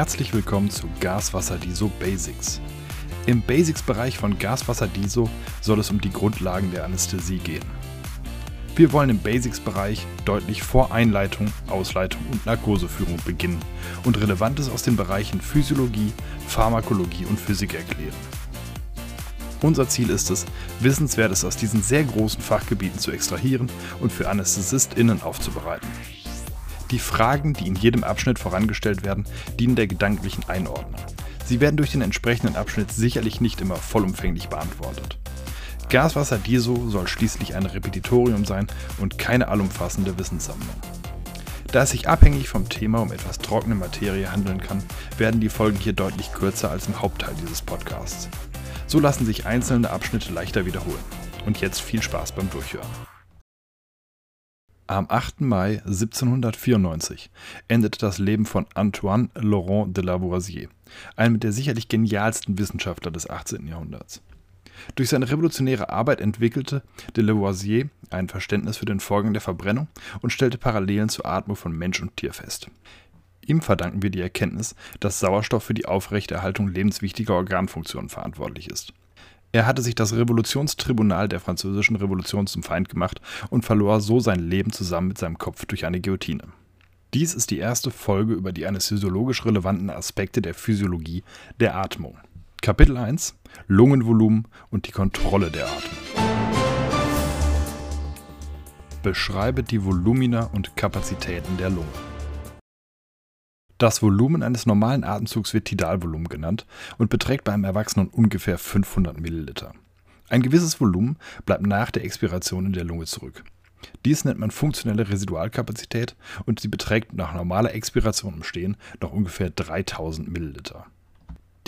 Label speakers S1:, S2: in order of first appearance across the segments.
S1: Herzlich willkommen zu Gaswasser Diso Basics. Im Basics-Bereich von Gaswasser Diso soll es um die Grundlagen der Anästhesie gehen. Wir wollen im Basics-Bereich deutlich vor Einleitung, Ausleitung und Narkoseführung beginnen und Relevantes aus den Bereichen Physiologie, Pharmakologie und Physik erklären. Unser Ziel ist es, Wissenswertes aus diesen sehr großen Fachgebieten zu extrahieren und für AnästhesistInnen aufzubereiten. Die Fragen, die in jedem Abschnitt vorangestellt werden, dienen der gedanklichen Einordnung. Sie werden durch den entsprechenden Abschnitt sicherlich nicht immer vollumfänglich beantwortet. Gaswasser Diso soll schließlich ein Repetitorium sein und keine allumfassende Wissenssammlung. Da es sich abhängig vom Thema um etwas trockene Materie handeln kann, werden die Folgen hier deutlich kürzer als im Hauptteil dieses Podcasts. So lassen sich einzelne Abschnitte leichter wiederholen. Und jetzt viel Spaß beim Durchhören. Am 8. Mai 1794 endete das Leben von Antoine Laurent de Lavoisier, einem der sicherlich genialsten Wissenschaftler des 18. Jahrhunderts. Durch seine revolutionäre Arbeit entwickelte de Lavoisier ein Verständnis für den Vorgang der Verbrennung und stellte Parallelen zur Atmung von Mensch und Tier fest. Ihm verdanken wir die Erkenntnis, dass Sauerstoff für die Aufrechterhaltung lebenswichtiger Organfunktionen verantwortlich ist. Er hatte sich das Revolutionstribunal der französischen Revolution zum Feind gemacht und verlor so sein Leben zusammen mit seinem Kopf durch eine Guillotine. Dies ist die erste Folge über die anästhesiologisch relevanten Aspekte der Physiologie der Atmung. Kapitel 1 Lungenvolumen und die Kontrolle der Atmung. Beschreibe die Volumina und Kapazitäten der Lunge. Das Volumen eines normalen Atemzugs wird Tidalvolumen genannt und beträgt beim Erwachsenen ungefähr 500 Milliliter. Ein gewisses Volumen bleibt nach der Expiration in der Lunge zurück. Dies nennt man funktionelle Residualkapazität und sie beträgt nach normaler Expiration im Stehen noch ungefähr 3000 Milliliter.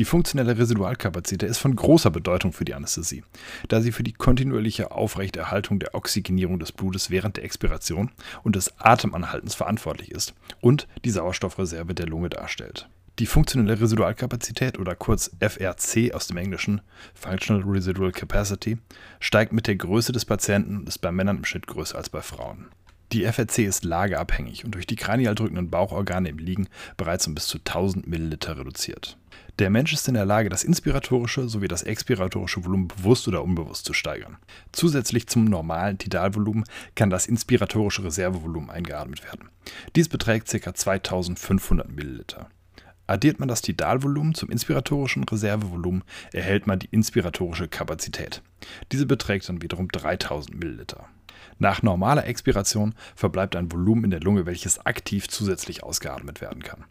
S1: Die funktionelle Residualkapazität ist von großer Bedeutung für die Anästhesie, da sie für die kontinuierliche Aufrechterhaltung der Oxygenierung des Blutes während der Expiration und des Atemanhaltens verantwortlich ist und die Sauerstoffreserve der Lunge darstellt. Die funktionelle Residualkapazität oder kurz FRC aus dem Englischen Functional Residual Capacity steigt mit der Größe des Patienten und ist bei Männern im Schnitt größer als bei Frauen. Die FRC ist lageabhängig und durch die kranial drückenden Bauchorgane im Liegen bereits um bis zu 1000 Milliliter reduziert. Der Mensch ist in der Lage, das inspiratorische sowie das expiratorische Volumen bewusst oder unbewusst zu steigern. Zusätzlich zum normalen Tidalvolumen kann das inspiratorische Reservevolumen eingeatmet werden. Dies beträgt ca. 2500 Milliliter. Addiert man das Tidalvolumen zum inspiratorischen Reservevolumen, erhält man die inspiratorische Kapazität. Diese beträgt dann wiederum 3000 Milliliter. Nach normaler Expiration verbleibt ein Volumen in der Lunge, welches aktiv zusätzlich ausgeatmet werden kann.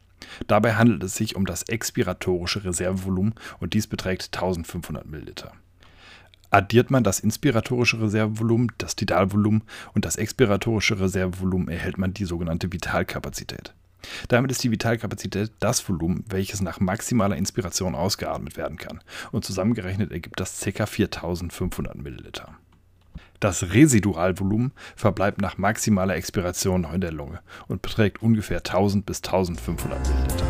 S1: Dabei handelt es sich um das expiratorische Reservevolumen und dies beträgt 1500 Milliliter. Addiert man das inspiratorische Reservevolumen, das Tidalvolumen und das expiratorische Reservevolumen, erhält man die sogenannte Vitalkapazität. Damit ist die Vitalkapazität das Volumen, welches nach maximaler Inspiration ausgeatmet werden kann. Und zusammengerechnet ergibt das ca. 4500 Milliliter. Das Residualvolumen verbleibt nach maximaler Expiration noch in der Lunge und beträgt ungefähr 1000 bis 1500 Milliliter.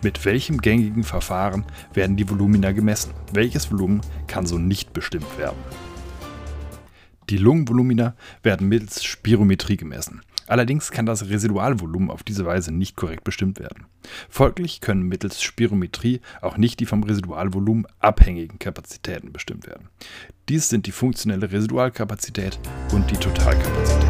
S1: Mit welchem gängigen Verfahren werden die Volumina gemessen? Welches Volumen kann so nicht bestimmt werden? Die Lungenvolumina werden mittels Spirometrie gemessen. Allerdings kann das Residualvolumen auf diese Weise nicht korrekt bestimmt werden. Folglich können mittels Spirometrie auch nicht die vom Residualvolumen abhängigen Kapazitäten bestimmt werden. Dies sind die funktionelle Residualkapazität und die Totalkapazität.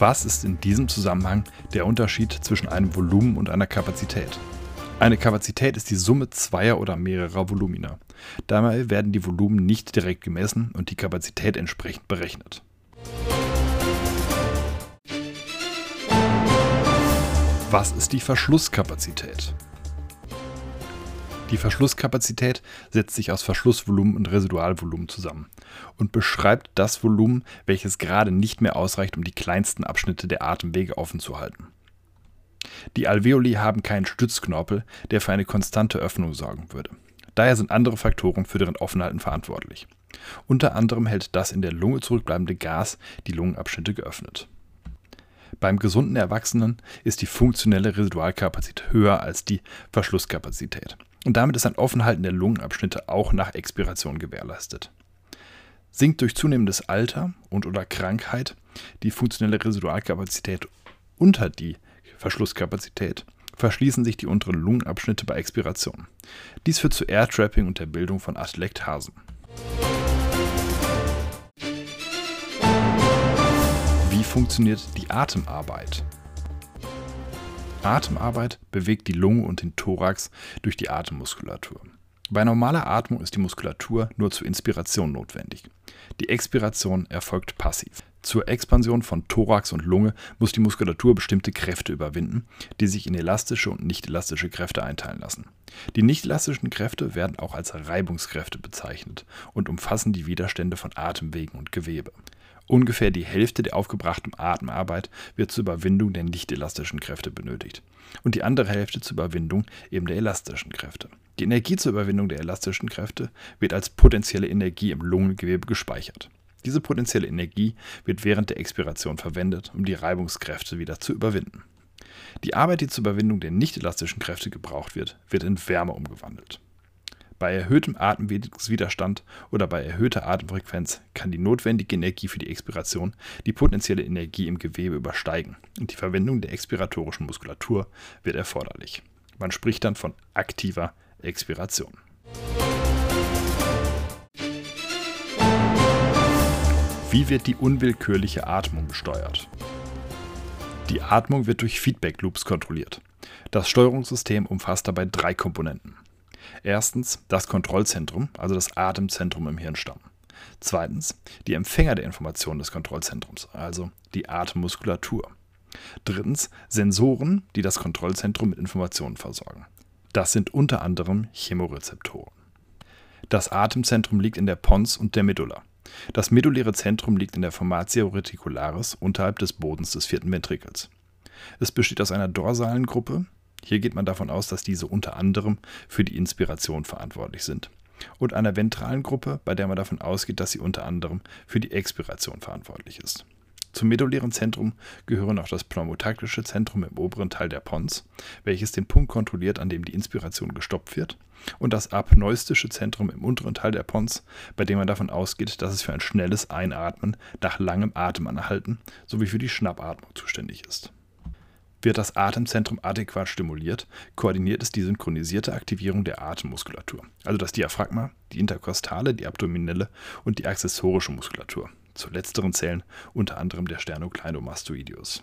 S1: Was ist in diesem Zusammenhang der Unterschied zwischen einem Volumen und einer Kapazität? Eine Kapazität ist die Summe zweier oder mehrerer Volumina. Dabei werden die Volumen nicht direkt gemessen und die Kapazität entsprechend berechnet. Was ist die Verschlusskapazität? Die Verschlusskapazität setzt sich aus Verschlussvolumen und Residualvolumen zusammen und beschreibt das Volumen, welches gerade nicht mehr ausreicht, um die kleinsten Abschnitte der Atemwege offen zu halten. Die Alveoli haben keinen Stützknorpel, der für eine konstante Öffnung sorgen würde. Daher sind andere Faktoren für deren Offenhalten verantwortlich. Unter anderem hält das in der Lunge zurückbleibende Gas die Lungenabschnitte geöffnet. Beim gesunden Erwachsenen ist die funktionelle Residualkapazität höher als die Verschlusskapazität. Und damit ist ein Offenhalten der Lungenabschnitte auch nach Expiration gewährleistet. Sinkt durch zunehmendes Alter und oder Krankheit die funktionelle Residualkapazität unter die Verschlusskapazität, verschließen sich die unteren Lungenabschnitte bei Expiration. Dies führt zu Airtrapping und der Bildung von Atelektasen. Wie funktioniert die Atemarbeit? Atemarbeit bewegt die Lunge und den Thorax durch die Atemmuskulatur. Bei normaler Atmung ist die Muskulatur nur zur Inspiration notwendig. Die Expiration erfolgt passiv. Zur Expansion von Thorax und Lunge muss die Muskulatur bestimmte Kräfte überwinden, die sich in elastische und nicht elastische Kräfte einteilen lassen. Die nicht elastischen Kräfte werden auch als Reibungskräfte bezeichnet und umfassen die Widerstände von Atemwegen und Gewebe. Ungefähr die Hälfte der aufgebrachten Atemarbeit wird zur Überwindung der nicht elastischen Kräfte benötigt und die andere Hälfte zur Überwindung eben der elastischen Kräfte. Die Energie zur Überwindung der elastischen Kräfte wird als potenzielle Energie im Lungengewebe gespeichert. Diese potenzielle Energie wird während der Expiration verwendet, um die Reibungskräfte wieder zu überwinden. Die Arbeit, die zur Überwindung der nicht elastischen Kräfte gebraucht wird, wird in Wärme umgewandelt. Bei erhöhtem Atemwegswiderstand oder bei erhöhter Atemfrequenz kann die notwendige Energie für die Expiration die potenzielle Energie im Gewebe übersteigen und die Verwendung der expiratorischen Muskulatur wird erforderlich. Man spricht dann von aktiver Expiration. Wie wird die unwillkürliche Atmung gesteuert? Die Atmung wird durch Feedback Loops kontrolliert. Das Steuerungssystem umfasst dabei drei Komponenten. Erstens das Kontrollzentrum, also das Atemzentrum im Hirnstamm. Zweitens die Empfänger der Informationen des Kontrollzentrums, also die Atemmuskulatur. Drittens Sensoren, die das Kontrollzentrum mit Informationen versorgen. Das sind unter anderem Chemorezeptoren. Das Atemzentrum liegt in der Pons und der Medulla. Das medulläre Zentrum liegt in der Formatio reticularis unterhalb des Bodens des vierten Ventrikels. Es besteht aus einer dorsalen Gruppe, hier geht man davon aus, dass diese unter anderem für die Inspiration verantwortlich sind. Und einer ventralen Gruppe, bei der man davon ausgeht, dass sie unter anderem für die Expiration verantwortlich ist. Zum medullären Zentrum gehören auch das pneumotaktische Zentrum im oberen Teil der Pons, welches den Punkt kontrolliert, an dem die Inspiration gestoppt wird, und das apneustische Zentrum im unteren Teil der Pons, bei dem man davon ausgeht, dass es für ein schnelles Einatmen nach langem Atemanhalten sowie für die Schnappatmung zuständig ist. Wird das Atemzentrum adäquat stimuliert, koordiniert es die synchronisierte Aktivierung der Atemmuskulatur, also das Diaphragma, die interkostale, die abdominelle und die accessorische Muskulatur. Zu letzteren zählen unter anderem der Sternocleidomastoideus.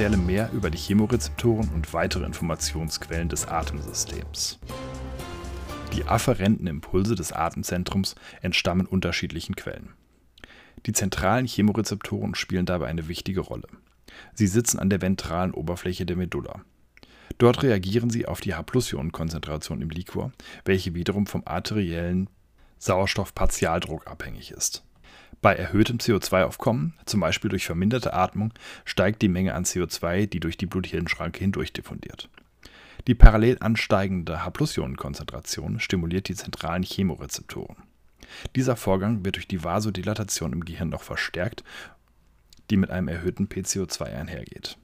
S1: Erzähle mehr über die Chemorezeptoren und weitere Informationsquellen des Atemsystems. Die afferenten Impulse des Atemzentrums entstammen unterschiedlichen Quellen. Die zentralen Chemorezeptoren spielen dabei eine wichtige Rolle. Sie sitzen an der ventralen Oberfläche der Medulla. Dort reagieren sie auf die H-Plus-Ionenkonzentration im Liquor, welche wiederum vom arteriellen Sauerstoffpartialdruck abhängig ist. Bei erhöhtem CO2-Aufkommen, zum Beispiel durch verminderte Atmung, steigt die Menge an CO2, die durch die Blut-Hirn-Schranke hindurch diffundiert. Die parallel ansteigende H-Ionenkonzentration stimuliert die zentralen Chemorezeptoren. Dieser Vorgang wird durch die Vasodilatation im Gehirn noch verstärkt, die mit einem erhöhten PCO2 einhergeht.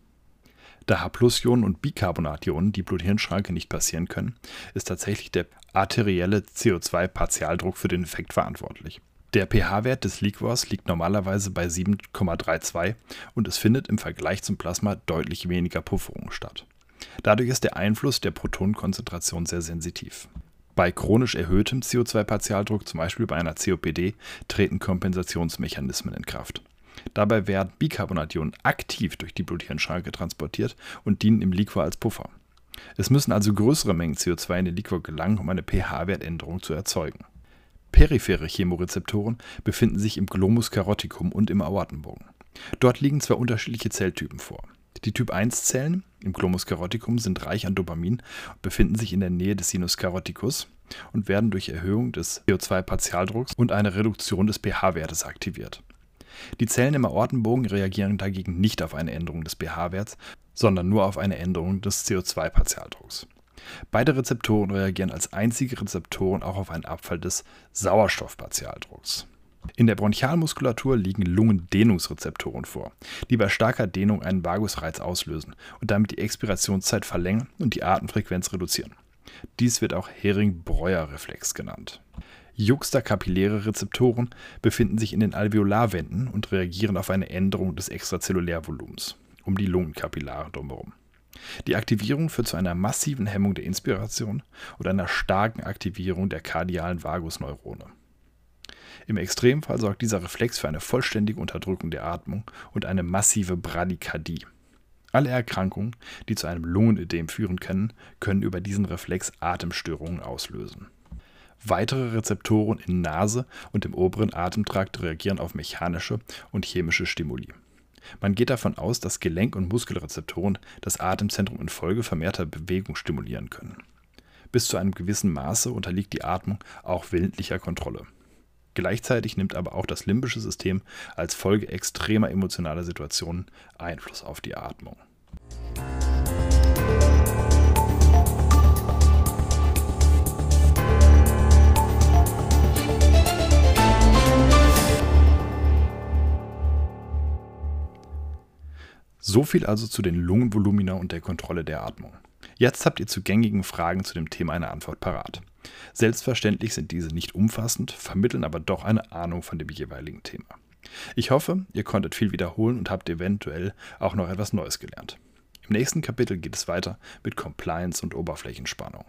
S1: Da H-Ionen und Bicarbonationen die Blut-Hirn-Schranke nicht passieren können, ist tatsächlich der arterielle CO2-Partialdruck für den Effekt verantwortlich. Der pH-Wert des Liquors liegt normalerweise bei 7,32 und es findet im Vergleich zum Plasma deutlich weniger Pufferung statt. Dadurch ist der Einfluss der Protonenkonzentration sehr sensitiv. Bei chronisch erhöhtem CO2-Partialdruck, zum Beispiel bei einer COPD, treten Kompensationsmechanismen in Kraft. Dabei werden Bicarbonationen aktiv durch die Blut-Hirn-Schranke transportiert und dienen im Liquor als Puffer. Es müssen also größere Mengen CO2 in den Liquor gelangen, um eine pH-Wertänderung zu erzeugen. Periphere Chemorezeptoren befinden sich im Glomus caroticum und im Aortenbogen. Dort liegen zwei unterschiedliche Zelltypen vor. Die Typ-1-Zellen im Glomus caroticum sind reich an Dopamin und befinden sich in der Nähe des Sinus caroticus und werden durch Erhöhung des CO2-Partialdrucks und eine Reduktion des pH-Wertes aktiviert. Die Zellen im Aortenbogen reagieren dagegen nicht auf eine Änderung des pH-Werts, sondern nur auf eine Änderung des CO2-Partialdrucks. Beide Rezeptoren reagieren als einzige Rezeptoren auch auf einen Abfall des Sauerstoffpartialdrucks. In der Bronchialmuskulatur liegen Lungendehnungsrezeptoren vor, die bei starker Dehnung einen Vagusreiz auslösen und damit die Expirationszeit verlängern und die Atemfrequenz reduzieren. Dies wird auch Hering-Breuer-Reflex genannt. Juxtakapilläre Rezeptoren befinden sich in den Alveolarwänden und reagieren auf eine Änderung des Extrazellulärvolumens um die Lungenkapillare drumherum. Die Aktivierung führt zu einer massiven Hemmung der Inspiration und einer starken Aktivierung der kardialen Vagusneurone. Im Extremfall sorgt dieser Reflex für eine vollständige Unterdrückung der Atmung und eine massive Bradykardie. Alle Erkrankungen, die zu einem Lungenödem führen können, können über diesen Reflex Atemstörungen auslösen. Weitere Rezeptoren in Nase und im oberen Atemtrakt reagieren auf mechanische und chemische Stimuli. Man geht davon aus, dass Gelenk- und Muskelrezeptoren das Atemzentrum infolge vermehrter Bewegung stimulieren können. Bis zu einem gewissen Maße unterliegt die Atmung auch willentlicher Kontrolle. Gleichzeitig nimmt aber auch das limbische System als Folge extremer emotionaler Situationen Einfluss auf die Atmung. So viel also zu den Lungenvolumina und der Kontrolle der Atmung. Jetzt habt ihr zu gängigen Fragen zu dem Thema eine Antwort parat. Selbstverständlich sind diese nicht umfassend, vermitteln aber doch eine Ahnung von dem jeweiligen Thema. Ich hoffe, ihr konntet viel wiederholen und habt eventuell auch noch etwas Neues gelernt. Im nächsten Kapitel geht es weiter mit Compliance und Oberflächenspannung.